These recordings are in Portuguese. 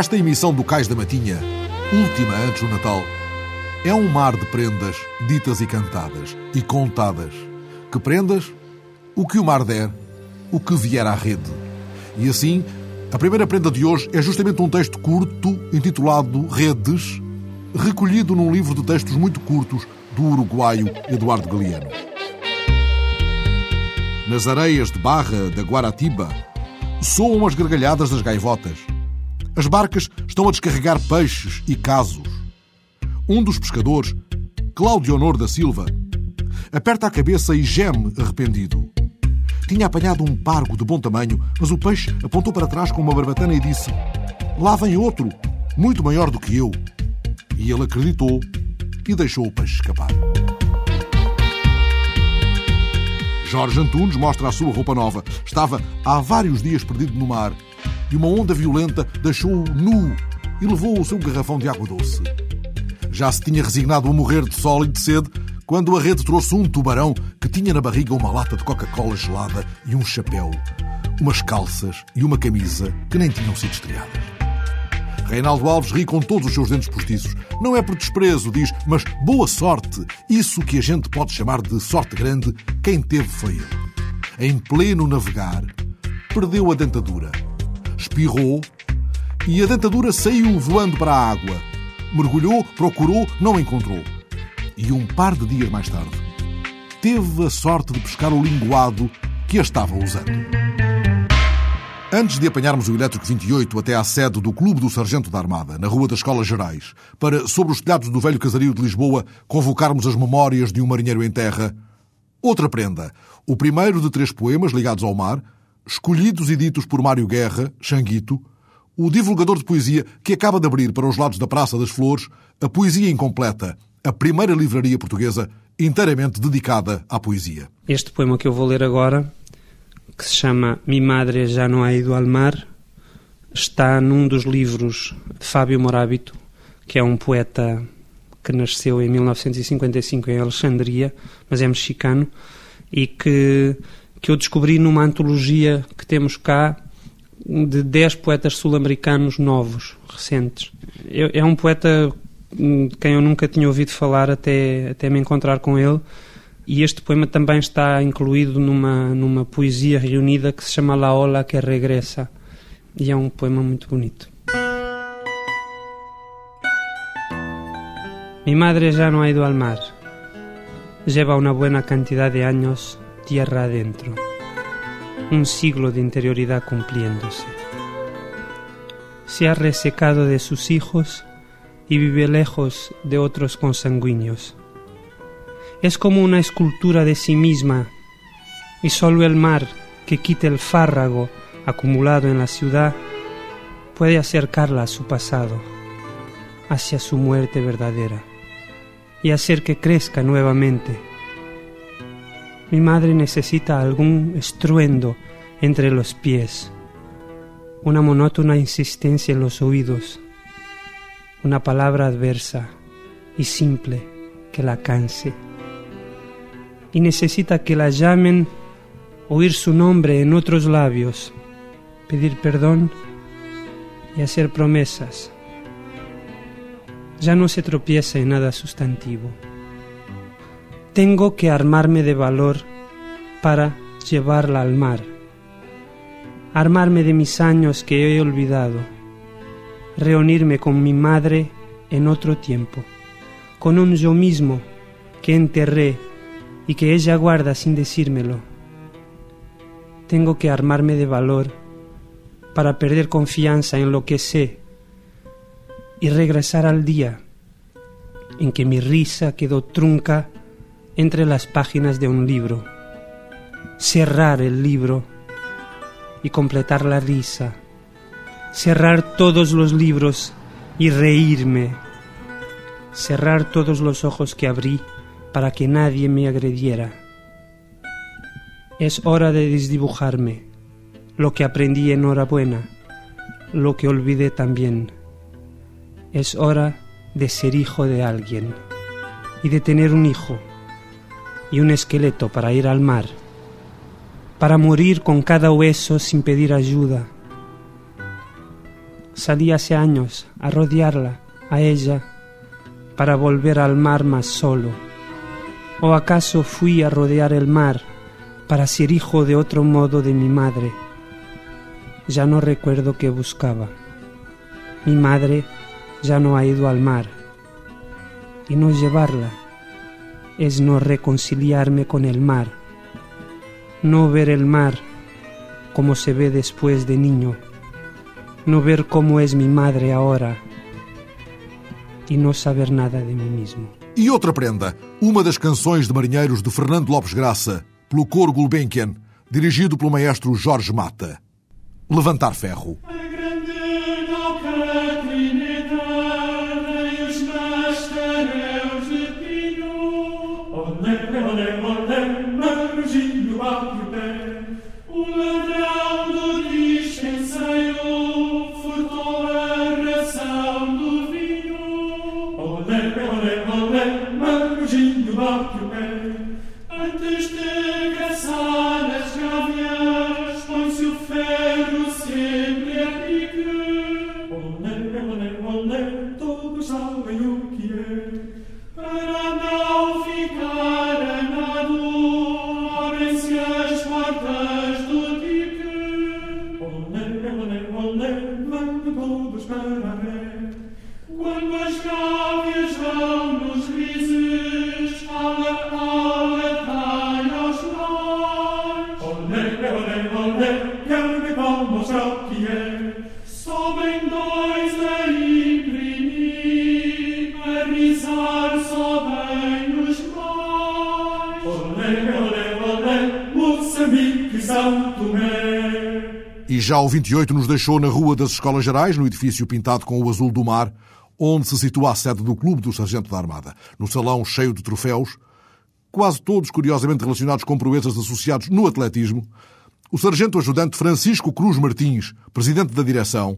Esta emissão do Cais da Matinha, última antes do Natal, é um mar de prendas ditas e cantadas e contadas. Que prendas? O que o mar der, o que vier à rede. E assim, a primeira prenda de hoje é justamente um texto curto intitulado Redes, recolhido num livro de textos muito curtos do uruguaio Eduardo Galeano. Nas areias de barra da Guaratiba soam as gargalhadas das gaivotas. As barcas estão a descarregar peixes e casos. Um dos pescadores, Cláudio Honor da Silva, aperta a cabeça e geme arrependido. Tinha apanhado um pargo de bom tamanho, mas o peixe apontou para trás com uma barbatana e disse: Lá vem outro, muito maior do que eu. E ele acreditou e deixou o peixe escapar. Jorge Antunes mostra a sua roupa nova. Estava há vários dias perdido no mar e uma onda violenta deixou-o nu e levou o seu garrafão de água doce. Já se tinha resignado a morrer de sol e de sede quando a rede trouxe um tubarão que tinha na barriga uma lata de Coca-Cola gelada e um chapéu, umas calças e uma camisa que nem tinham sido estreadas. Reinaldo Alves ri com todos os seus dentes postiços. Não é por desprezo, diz, mas boa sorte. Isso que a gente pode chamar de sorte grande, quem teve foi ele. Em pleno navegar, perdeu a dentadura. Espirrou e a dentadura saiu voando para a água. Mergulhou, procurou, não encontrou. E um par de dias mais tarde, teve a sorte de pescar o linguado que a estava usando. Antes de apanharmos o Elétrico 28 até à sede do Clube do Sargento da Armada, na Rua das Escolas Gerais, para, sobre os telhados do velho casario de Lisboa, convocarmos as memórias de um marinheiro em terra, outra prenda, o primeiro de três poemas ligados ao mar, escolhidos e ditos por Mário Guerra, Xanguito, o divulgador de poesia que acaba de abrir para os lados da Praça das Flores a Poesia Incompleta, a primeira livraria portuguesa inteiramente dedicada à poesia. Este poema que eu vou ler agora que se chama Mi Madre Já Não Ha Ido Al Mar, está num dos livros de Fábio Morábito, que é um poeta que nasceu em 1955 em Alexandria, mas é mexicano, e que, que eu descobri numa antologia que temos cá de 10 poetas sul-americanos novos, recentes. É um poeta de quem eu nunca tinha ouvido falar até, até me encontrar com ele, e este poema também está incluído numa, numa poesia reunida que se chama La Ola que Regresa. E é um poema muito bonito. Mi madre ya no ha ido al mar. Lleva una buena cantidad de años tierra adentro. Un siglo de interioridad cumpliéndose. Se ha resecado de sus hijos y vive lejos de otros consanguíneos es como una escultura de sí misma, y solo el mar que quite el fárrago acumulado en la ciudad puede acercarla a su pasado, hacia su muerte verdadera, y hacer que crezca nuevamente. Mi madre necesita algún estruendo entre los pies, una monótona insistencia en los oídos, una palabra adversa y simple que la canse y necesita que la llamen, oír su nombre en otros labios, pedir perdón y hacer promesas. Ya no se tropieza en nada sustantivo. Tengo que armarme de valor para llevarla al mar, armarme de mis años que he olvidado, reunirme con mi madre en otro tiempo, con un yo mismo que enterré y que ella guarda sin decírmelo. Tengo que armarme de valor para perder confianza en lo que sé y regresar al día en que mi risa quedó trunca entre las páginas de un libro, cerrar el libro y completar la risa, cerrar todos los libros y reírme, cerrar todos los ojos que abrí para que nadie me agrediera. Es hora de desdibujarme, lo que aprendí en hora buena, lo que olvidé también. Es hora de ser hijo de alguien y de tener un hijo y un esqueleto para ir al mar, para morir con cada hueso sin pedir ayuda. Salí hace años a rodearla, a ella, para volver al mar más solo. ¿O acaso fui a rodear el mar para ser hijo de otro modo de mi madre? Ya no recuerdo qué buscaba. Mi madre ya no ha ido al mar. Y no llevarla es no reconciliarme con el mar, no ver el mar como se ve después de niño, no ver cómo es mi madre ahora e não saber nada de mim mesmo. E outra prenda, uma das canções de marinheiros de Fernando Lopes Graça, pelo coro Gulbenkian, dirigido pelo maestro Jorge Mata. Levantar ferro. On aime, on aime, on aime le Gilles Loire Cloupet. E já o 28 nos deixou na Rua das Escolas Gerais, no edifício pintado com o azul do mar, onde se situa a sede do Clube do Sargento da Armada. No salão cheio de troféus, quase todos curiosamente relacionados com proezas associados no atletismo, o sargento ajudante Francisco Cruz Martins, presidente da direção,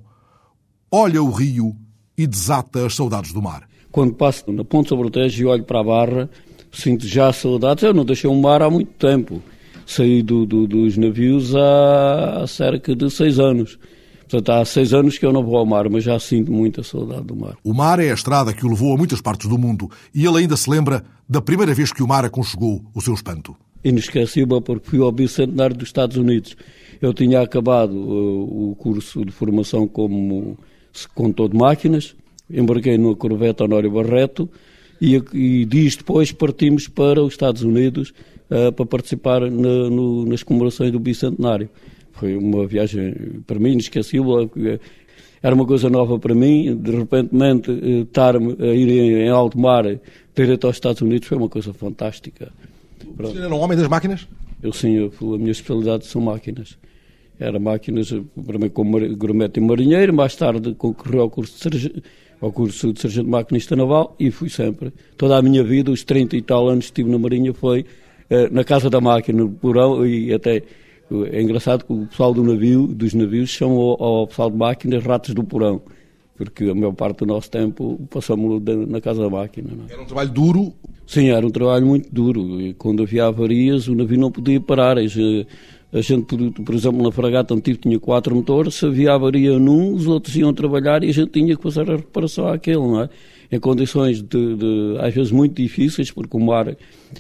olha o rio e desata as saudades do mar. Quando passo na Ponte sobre o Tejo e olho para a barra, sinto já saudades. Eu não deixei o mar há muito tempo. Saí do, do, dos navios há, cerca de seis anos. Portanto, há seis anos que eu não vou ao mar, mas já sinto muita saudade do mar. O mar é a estrada que o levou a muitas partes do mundo e ele ainda se lembra da primeira vez que o mar aconchegou o seu espanto. Inesquecível porque fui ao bicentenário dos Estados Unidos. Eu tinha acabado uh, o curso de formação como condutor de máquinas, embarquei no Corvette Honório Barreto e, e dias depois partimos para os Estados Unidos uh, para participar na, no, nas comemorações do bicentenário. Foi uma viagem, para mim, inesquecível. Era uma coisa nova para mim. De repente, estar a ir em alto mar direto aos Estados Unidos foi uma coisa fantástica. Você era um homem das máquinas? Eu sim, eu, a minha especialidade são máquinas. Era máquinas, primeiro como grumete e marinheiro, mais tarde concorri ao curso de sargento, ao curso de sargento maquinista naval e fui sempre. Toda a minha vida, os 30 e tal anos que estive na Marinha, foi eh, na casa da máquina, no porão e até é engraçado que o pessoal do navio, dos navios chamam ao, ao pessoal de máquinas ratos do porão, porque a maior parte do nosso tempo passamos na casa da máquina. É? Era um trabalho duro? Sim, era um trabalho muito duro. E quando havia avarias, o navio não podia parar. A gente, por exemplo, na fragata antiga tinha quatro motores, se havia avaria num, os outros iam trabalhar e a gente tinha que fazer a reparação àquele, não é? Em condições de, de, às vezes muito difíceis, porque o mar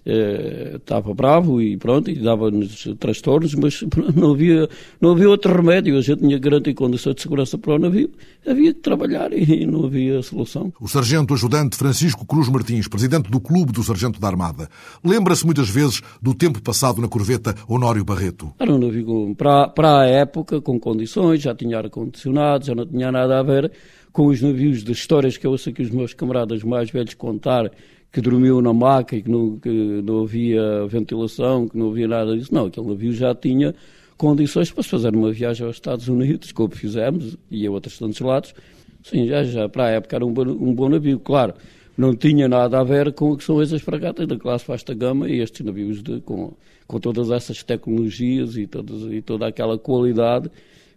eh, estava bravo e pronto, e dava-nos transtornos, mas não havia, não havia outro remédio. A gente tinha garantir condições de segurança para o navio, havia que trabalhar e não havia solução. O sargento ajudante Francisco Cruz Martins, presidente do Clube do Sargento da Armada, lembra-se muitas vezes do tempo passado na corveta Honório Barreto. Era um navio para, para a época, com condições, já tinha ar-condicionado, já não tinha nada a ver com os navios das histórias que eu ouço aqui os meus camaradas mais velhos contar, que dormiu na maca e que não, que não havia ventilação, que não havia nada disso. Não, aquele navio já tinha condições para se fazer uma viagem aos Estados Unidos, como fizemos, e a outros tantos lados. Sim, já, já para a época era um bom, um bom navio, claro. Não tinha nada a ver com o que são essas fragatas da classe vasta gama e estes navios de, com, com todas essas tecnologias e, todas, e toda aquela qualidade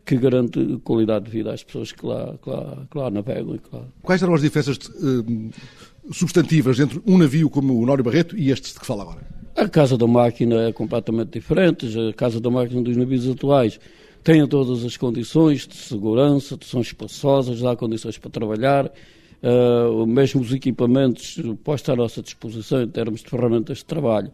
que garante qualidade de vida às pessoas que lá, que lá, que lá navegam. Que lá... Quais eram as diferenças uh, substantivas entre um navio como o Nório Barreto e este de que fala agora? A casa da máquina é completamente diferente. A casa da máquina dos navios atuais têm todas as condições de segurança, são espaçosas, há condições para trabalhar, uh, mesmo os equipamentos postos à nossa disposição em termos de ferramentas de trabalho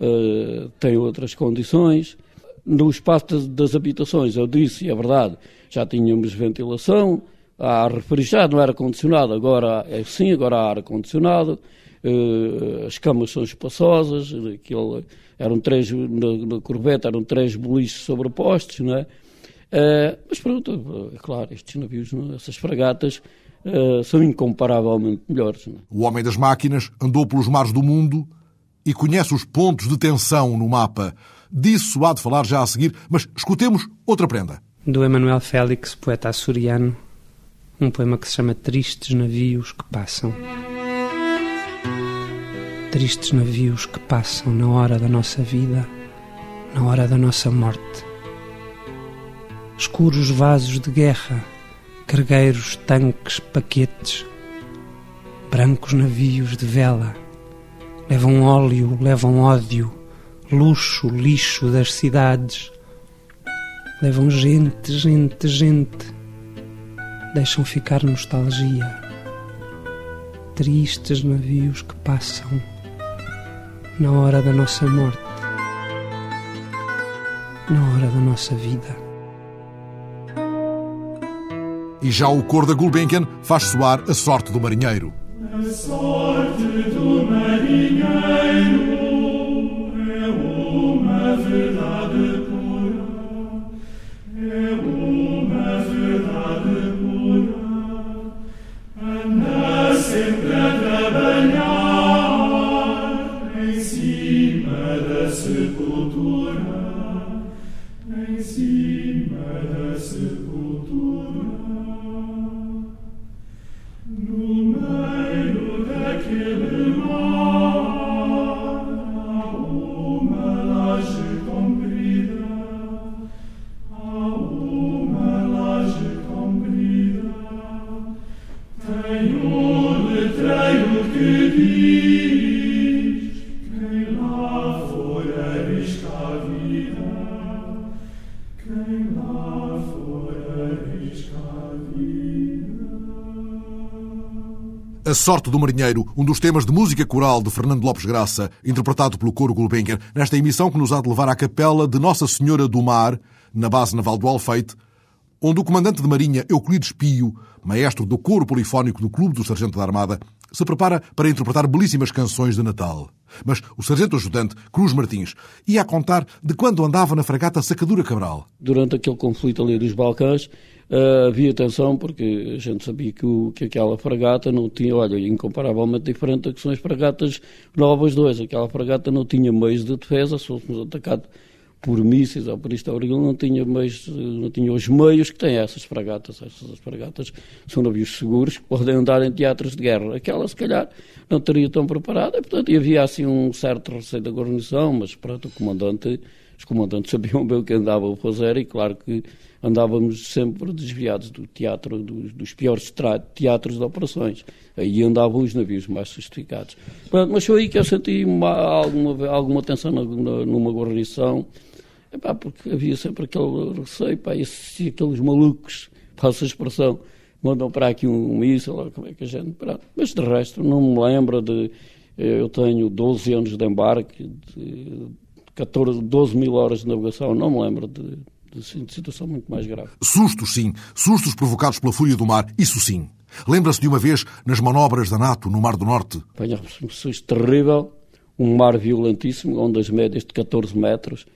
uh, têm outras condições. No espaço das, habitações, eu disse, é verdade, já tínhamos ventilação, há refrigerado, não era condicionado, agora é sim, agora há ar-condicionado, uh, as camas são espaçosas, aquilo, eram três, na, na Corvette eram três boliches sobrepostos, não é? Uh, mas pronto, é claro, estes navios, essas fragatas, uh, são incomparavelmente melhores. É? O homem das máquinas andou pelos mares do mundo e conhece os pontos de tensão no mapa. Disso há de falar já a seguir, mas escutemos outra prenda. Do Emanuel Félix, poeta açoriano, um poema que se chama Tristes Navios que Passam. Tristes navios que passam na hora da nossa vida, na hora da nossa morte escuros vasos de guerra, cargueiros, tanques, paquetes, brancos navios de vela, levam óleo, levam ódio, luxo, lixo das cidades, levam gente, gente, gente, deixam ficar nostalgia, tristes navios que passam na hora da nossa morte, na hora da nossa vida. E já o cor da Gulbenkian faz soar a sorte do marinheiro. A sorte do marinheiro A Sorte do Marinheiro, um dos temas de música coral de Fernando Lopes Graça, interpretado pelo coro Gulbenkian, nesta emissão que nos há de levar à capela de Nossa Senhora do Mar, na base naval do Alfeite, onde o comandante de marinha Euclides Pio, maestro do coro polifónico do Clube do Sargento da Armada, se prepara para interpretar belíssimas canções de Natal. Mas o sargento ajudante, Cruz Martins, ia a contar de quando andava na fragata Sacadura Cabral. Durante aquele conflito ali dos Balcãs, uh, havia tensão, porque a gente sabia que, o, que aquela fragata não tinha, olha, incomparavelmente diferente do que são as fragatas novas dois. Aquela fragata não tinha meios de defesa, se fôssemos atacados por mísseis ou por isto ou não tinha, meios, não tinha os meios que têm essas fragatas. Essas fragatas são navios seguros que podem andar em teatros de guerra. Aquela, se calhar, não estaria tão preparada, e, portanto, havia assim um certo receio da guarnição, mas pronto, o comandante, os comandantes sabiam bem o que andavam a fazer e, claro, que andávamos sempre desviados do teatro, dos, dos piores teatros de operações. Aí andavam os navios mais sofisticados. Pronto, mas foi aí que eu senti uma, alguma, alguma tensão numa guarnição, epá, porque havia sempre aquele receio, pá, e se aqueles malucos, passa a expressão, mandam para aqui um, um míssil, como é que a gente. Pronto. Mas de resto, não me lembro de. Eu tenho 12 anos de embarque, de 14, 12 mil horas de navegação, não me lembro de de situação muito mais grave. Sustos, sim. Sustos provocados pela fúria do mar, isso sim. Lembra-se de uma vez nas manobras da NATO no Mar do Norte? Apanhámos um susto terrível, um mar violentíssimo, ondas médias de 14 metros.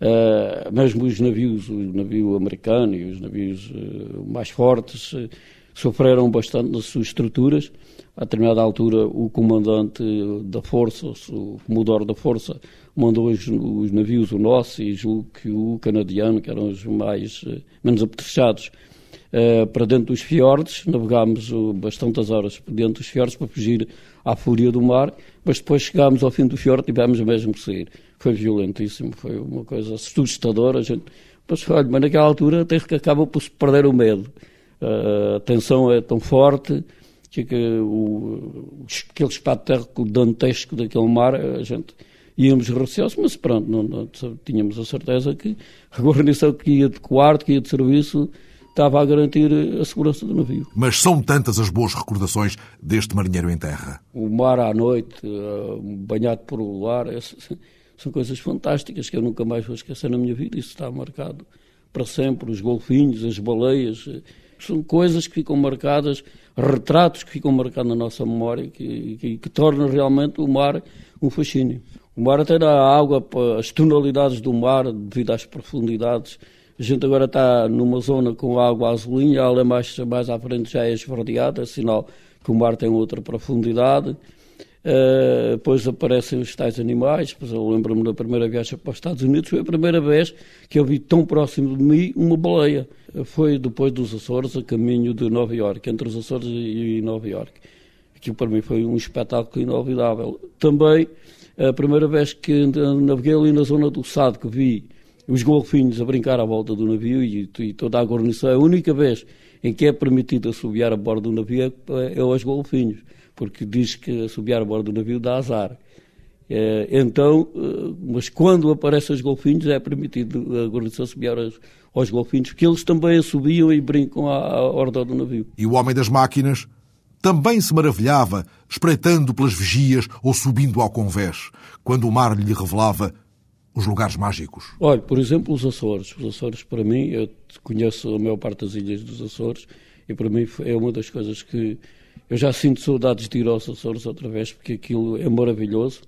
Uh, mesmo os navios, o navio americano e os navios uh, mais fortes, uh, sofreram bastante nas suas estruturas. A determinada altura, o comandante da força, o comodoro da força, mandou os, os, navios, o nosso e julgo que o canadiano, que eram os mais, eh, menos apetrechados, uh, para dentro dos fiordes. Navegámos uh, bastantes horas dentro dos fiordes para fugir à fúria do mar, mas depois chegámos ao fim do fiorde e tivemos mesmo que sair. Foi violentíssimo, foi uma coisa assustadora. Gente, mas, olha, mas naquela altura até que acaba por se perder o medo. Uh, a tensão é tão forte que, que o, aquele espetáculo dantesco daquele mar, a gente íamos receosos, mas pronto, não, não, tínhamos a certeza que a guarnição que ia de quarto, que ia de serviço, estava a garantir a segurança do navio. Mas são tantas as boas recordações deste marinheiro em terra. O mar à noite, uh, banhado por o luar, são coisas fantásticas que eu nunca mais vou esquecer na minha vida. Isso está marcado para sempre. Os golfinhos, as baleias, eh, são coisas que ficam marcadas, retratos que ficam marcados na nossa memória, que, que, que tornam realmente o mar um fascínio. O mar até dá água, as tonalidades do mar, devido às profundidades. A gente agora está numa zona com água azulinha, é mais, mais à frente já é esverdeada, é sinal que o mar tem outra profundidade. Uh, depois aparecem os tais animais. Depois eu lembro-me da primeira viagem para os Estados Unidos, foi a primeira vez que eu vi tão próximo de mim uma baleia. Foi depois dos Açores, a caminho de Nova Iorque, entre os Açores e Nova Iorque. Aquilo para mim foi um espetáculo inolvidável. Também a primeira vez que naveguei ali na zona do Sado, que vi os golfinhos a brincar à volta do navio e, e toda a guarnição, a única vez em que é permitido assobiar a bordo do navio é, é aos golfinhos, porque diz que assobiar a bordo do navio dá azar. É, então, eh, mas quando aparecem os golfinhos é permitido a guarnição assobiar aos, aos golfinhos, porque eles também assobiam e brincam à, à horda do navio. E o homem das máquinas também se maravilhava, espreitando pelas vigias ou subindo ao convés, quando o mar lhe revelava os lugares mágicos. Olha, por exemplo, os Açores. Os Açores, para mim, eu conheço a maior parte das ilhas dos Açores e para mim é uma das coisas que eu já sinto saudades de ir aos Açores outra vez, porque aquilo é maravilhoso.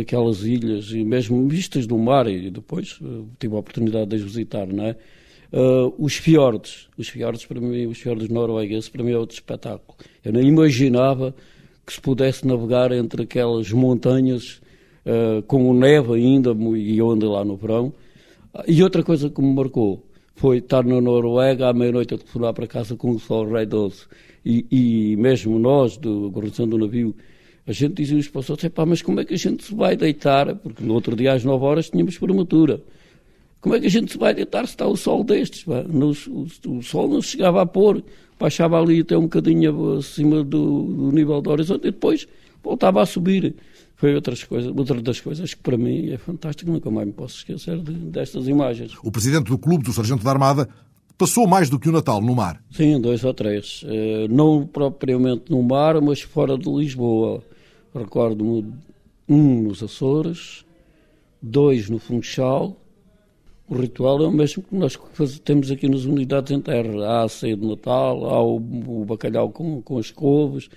Aquelas ilhas, e mesmo vistas do mar, e depois eh, tive a oportunidade de as visitar, não é? Uh, os fiordes, os fiordes para mim, os fiordes noruegueses, para mim é outro espetáculo. Eu não imaginava que se pudesse navegar entre aquelas montanhas uh, com neve ainda, e andei lá no verão. E outra coisa que me marcou foi estar na Noruega à meia-noite a telefonar para casa com o sol rei doce. E, e mesmo nós, da guarnição do navio, a gente dizia para os outros, mas como é que a gente se vai deitar? Porque no outro dia às 9 horas tínhamos formatura. Como é que a gente se vai deitar se está o sol destes? O, o, sol não chegava a pôr, baixava ali até um bocadinho acima do, do nível do horizonte e depois voltava a subir. Foi outras coisas, outra das coisas que para mim é fantástico, nunca mais me posso esquecer de, destas imagens. O presidente do Clube do Sargento da Armada passou mais do que o Natal no mar. Sim, dois ou três. Uh, não propriamente no mar, mas fora de Lisboa. Recordo-me um nos Açores, dois no Funchal o ritual é o mesmo que nós temos aqui nas unidades em terra. Há a ceia de Natal, há o, bacalhau com, com as couves,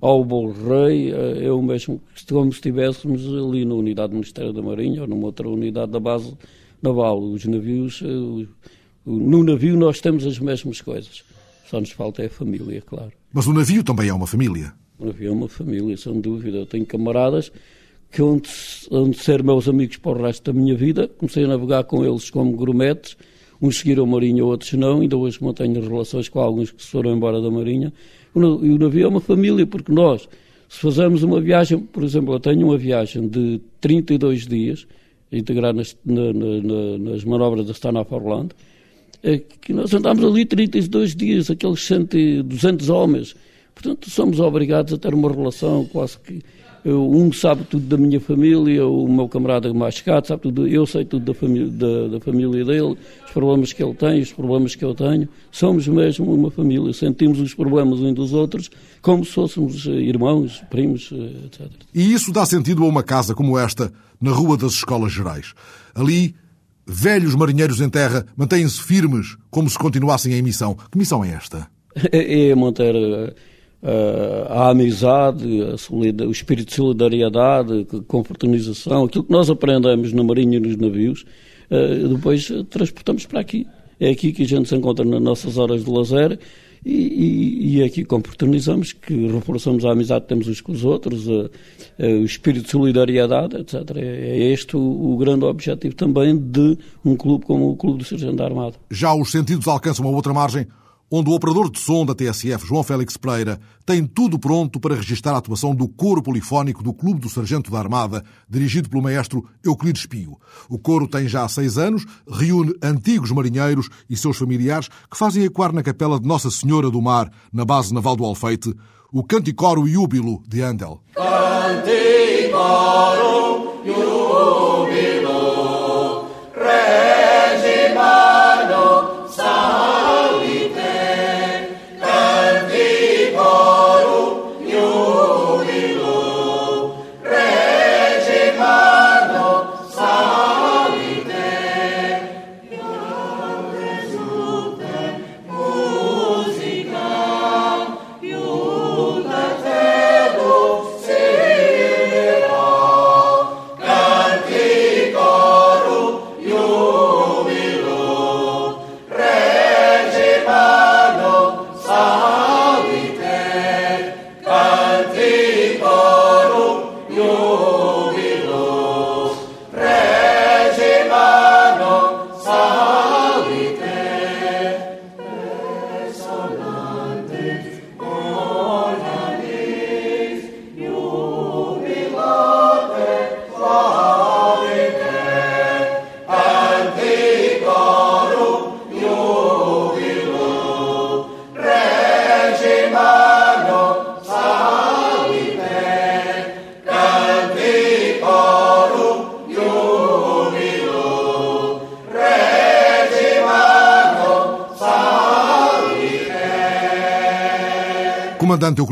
há o bolo rei, é, é o mesmo como se estivéssemos ali na unidade do Ministério da Marinha ou numa outra unidade da base naval. Os navios, eh, no navio nós temos as mesmas coisas. Só nos falta é a família, claro. Mas o navio também é uma família. O navio é uma família, sem dúvida. Eu tenho camaradas que onde, onde ser meus amigos para o resto da minha vida. Comecei a navegar com eles como grumetes, uns seguiram a Marinha, outros não, ainda hoje mantenho relações com alguns que se foram embora da Marinha. E o navio é uma família, porque nós, se fazemos uma viagem, por exemplo, eu tenho uma viagem de 32 dias, integrada nas, na, na, nas manobras da Stanhope Orlando, que nós andamos ali 32 dias, aqueles 100, 200 homens. Portanto, somos obrigados a ter uma relação quase que eu, um sabe tudo da minha família, o meu camarada mais chegado sabe tudo, eu sei tudo da família, da, da, família dele, os problemas que ele tem, os problemas que eu tenho. Somos mesmo uma família, sentimos os problemas uns dos outros como se fôssemos eh, irmãos, primos, eh, etc. E isso dá sentido a uma casa como esta, na Rua das Escolas Gerais. Ali, velhos marinheiros em terra mantêm-se firmes como se continuassem em missão. Que missão é esta? É, é manter uh, a amizade, a o espírito de solidariedade, confraternização, aquilo que nós aprendemos na Marinha e nos navios, uh, depois transportamos para aqui. É aqui que a gente se encontra nas nossas horas de lazer e, e, e aqui confraternizamos, que reforçamos a amizade que temos uns com os outros, uh, o espírito de solidariedade, etc. É, é este o, o, grande objetivo também de um clube como o Clube do Sargento da Armada. Já os sentidos alcançam uma outra margem onde o operador de som da TSF, João Félix Pereira, tem tudo pronto para registrar a atuação do coro polifónico do Clube do Sargento da Armada, dirigido pelo maestro Euclides Pio. O coro tem já seis anos, reúne antigos marinheiros e seus familiares que fazem ecoar na capela de Nossa Senhora do Mar, na base naval do Alfeite, o Canticoro Iúbilo de Andel. Canticoro Iúbilo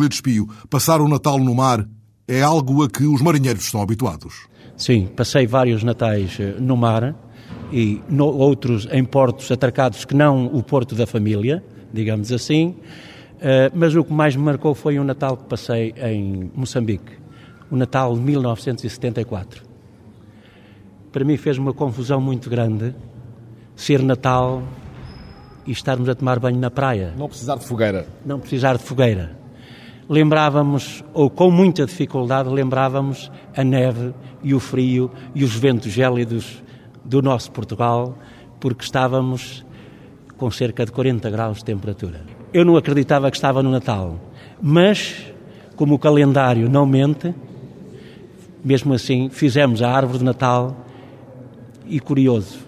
Euclides Espio, passar o Natal no mar é algo a que os marinheiros estão habituados. Sim, passei vários natais eh, no mar e no, outros em portos atracados que não o porto da família, digamos assim. Uh, mas o que mais me marcou foi um Natal que passei em Moçambique, o Natal de 1974. Para mim fez uma confusão muito grande ser Natal e estarmos a tomar banho na praia. Não precisar de fogueira. Não precisar de fogueira. Lembrávamos, ou com muita dificuldade, lembrávamos a neve e o frio e os ventos gélidos do nosso Portugal, porque estávamos com cerca de 40 graus de temperatura. Eu não acreditava que estava no Natal, mas como o calendário não mente, mesmo assim fizemos a árvore de Natal e curioso,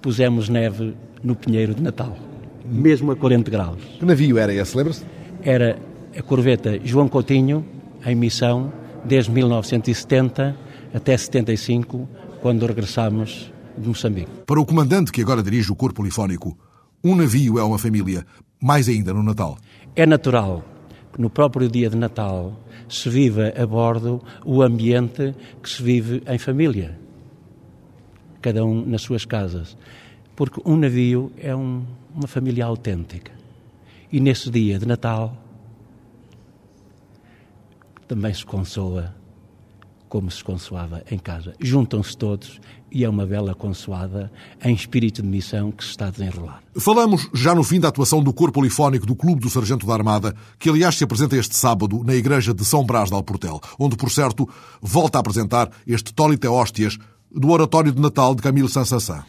pusemos neve no pinheiro de Natal, mesmo a 40 graus. Que navio era esse, lembra-se? Era a corveta João Coutinho, em missão, desde 1970 até 75, quando regressámos de Moçambique. Para o comandante que agora dirige o corpo polifónico, um navio é uma família, mais ainda no Natal. É natural que no próprio dia de Natal se viva a bordo o ambiente que se vive em família, cada um nas suas casas, porque um navio é um, uma família autêntica. E nesse dia de Natal também se consoa como se consoava em casa. Juntam-se todos e é uma bela consoada em espírito de missão que se está a desenrolar. Falamos já no fim da atuação do Corpo Polifónico do Clube do Sargento da Armada, que aliás se apresenta este sábado na Igreja de São Brás de Alportel, onde, por certo, volta a apresentar este Tolite Hóstias do Oratório de Natal de Camilo Sansassan.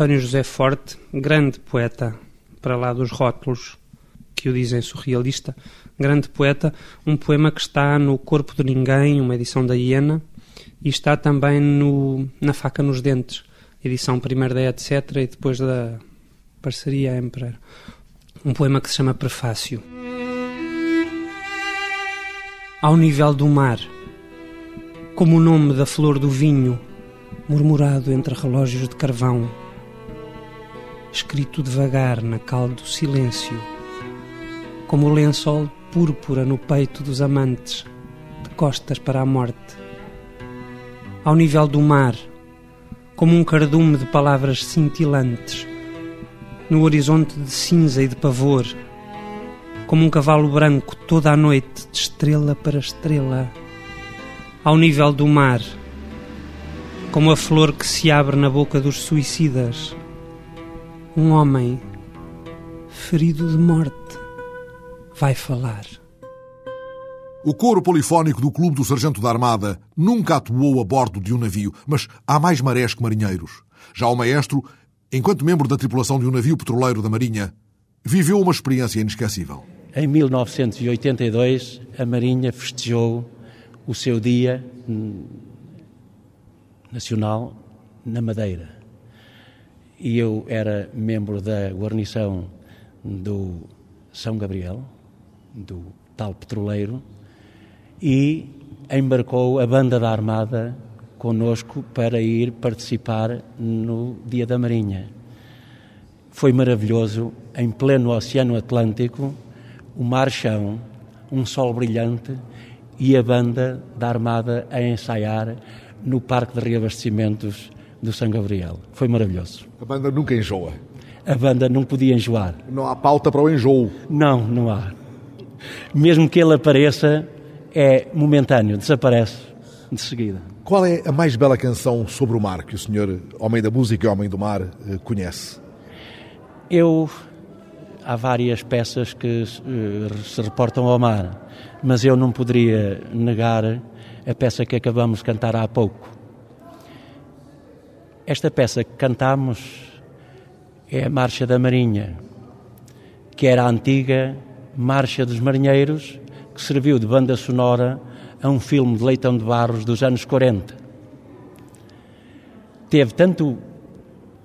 António José Forte, grande poeta, para lá dos rótulos que o dizem surrealista, grande poeta, um poema que está no Corpo de Ninguém, uma edição da Hiena, e está também no, na Faca nos Dentes, edição primeira da Etc. e depois da parceria Emperor. Um poema que se chama Prefácio. Ao nível do mar, como o nome da flor do vinho, murmurado entre relógios de carvão, escrito devagar na cal do silêncio, como o lençol púrpura no peito dos amantes, de costas para a morte. Ao nível do mar, como um cardume de palavras cintilantes, no horizonte de cinza e de pavor, como um cavalo branco toda a noite, de estrela para estrela. Ao nível do mar, como a flor que se abre na boca dos suicidas, um homem ferido de morte vai falar. O coro polifónico do Clube do Sargento da Armada nunca atuou a bordo de um navio, mas há mais marés que marinheiros. Já o maestro, enquanto membro da tripulação de um navio petroleiro da Marinha, viveu uma experiência inesquecível. Em 1982, a Marinha festejou o seu Dia Nacional na Madeira e eu era membro da guarnição do São Gabriel, do tal petroleiro, e embarcou a banda da Armada conosco para ir participar no Dia da Marinha. Foi maravilhoso em pleno Oceano Atlântico, o mar chão, um sol brilhante e a banda da Armada a ensaiar no Parque de Reabastecimentos do São Gabriel. Foi maravilhoso. A banda nunca enjoa. A banda não podia enjoar. Não há pauta para o enjoo. Não, não há. Mesmo que ele apareça, é momentâneo, desaparece de seguida. Qual é a mais bela canção sobre o mar que o senhor, homem da música e homem do mar, eh, conhece? Eu. Há várias peças que uh, se reportam ao mar, mas eu não poderia negar a peça que acabamos de cantar há pouco. Esta peça que cantamos é a Marcha da Marinha, que era a antiga Marcha dos Marinheiros, que serviu de banda sonora a um filme de Leitão de Barros dos anos 40. Teve tanto,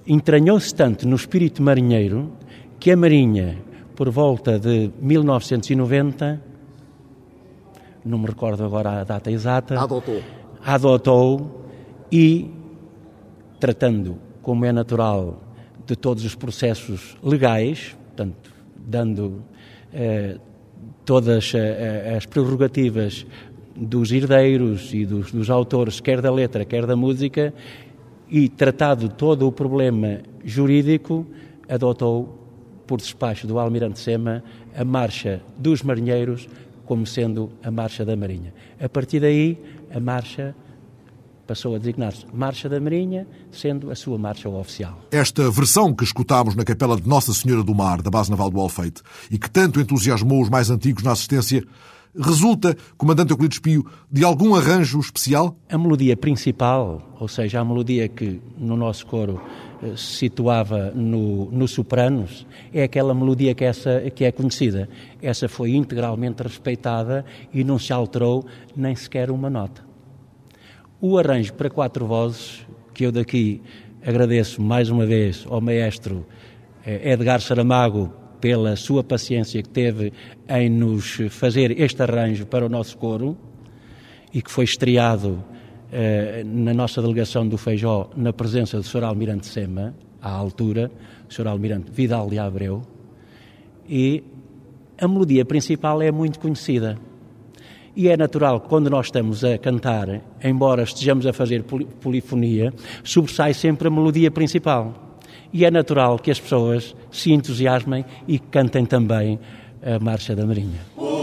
entranhou-se tanto no espírito marinheiro que a Marinha, por volta de 1990, não me recordo agora a data exata, Adotou. adotou e, tratando, como é natural, de todos os processos legais, portanto, dando eh, todas eh, as prerrogativas dos herdeiros e dos, dos autores, quer da letra, quer da música, e tratado todo o problema jurídico, adotou, por despacho do Almirante Sema, a marcha dos marinheiros como sendo a marcha da Marinha. A partir daí, a marcha passou a designar-se Marcha da Marinha, sendo a sua marcha oficial. Esta versão que escutámos na capela de Nossa Senhora do Mar, da Base Naval do Alfeite, e que tanto entusiasmou os mais antigos na assistência, resulta, Comandante Euclides Pio, de algum arranjo especial? A melodia principal, ou seja, a melodia que no nosso coro eh, se situava no, no sopranos, é aquela melodia que, essa, que é conhecida. Essa foi integralmente respeitada e não se alterou nem sequer uma nota. O arranjo para quatro vozes, que eu daqui agradeço mais uma vez ao maestro eh, Edgar Saramago pela sua paciência que teve em nos fazer este arranjo para o nosso coro e que foi estreado eh, na nossa delegação do Feijó na presença do Sr. Almirante Sema, à altura, o Sr. Almirante Vidal de Abreu, e a melodia principal é muito conhecida. E é natural que quando nós estamos a cantar, embora estejamos a fazer polifonia, sobressai sempre a melodia principal. E é natural que as pessoas se entusiasmem e cantem também a Marcha da Marinha.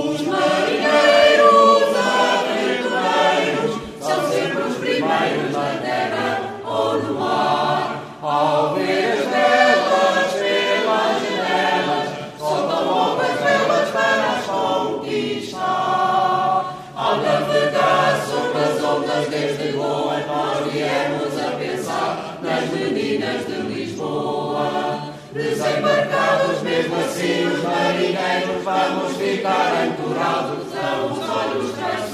Mesmo assim, os marinheiros vamos ficar ancorados aos olhos traiçoeiros.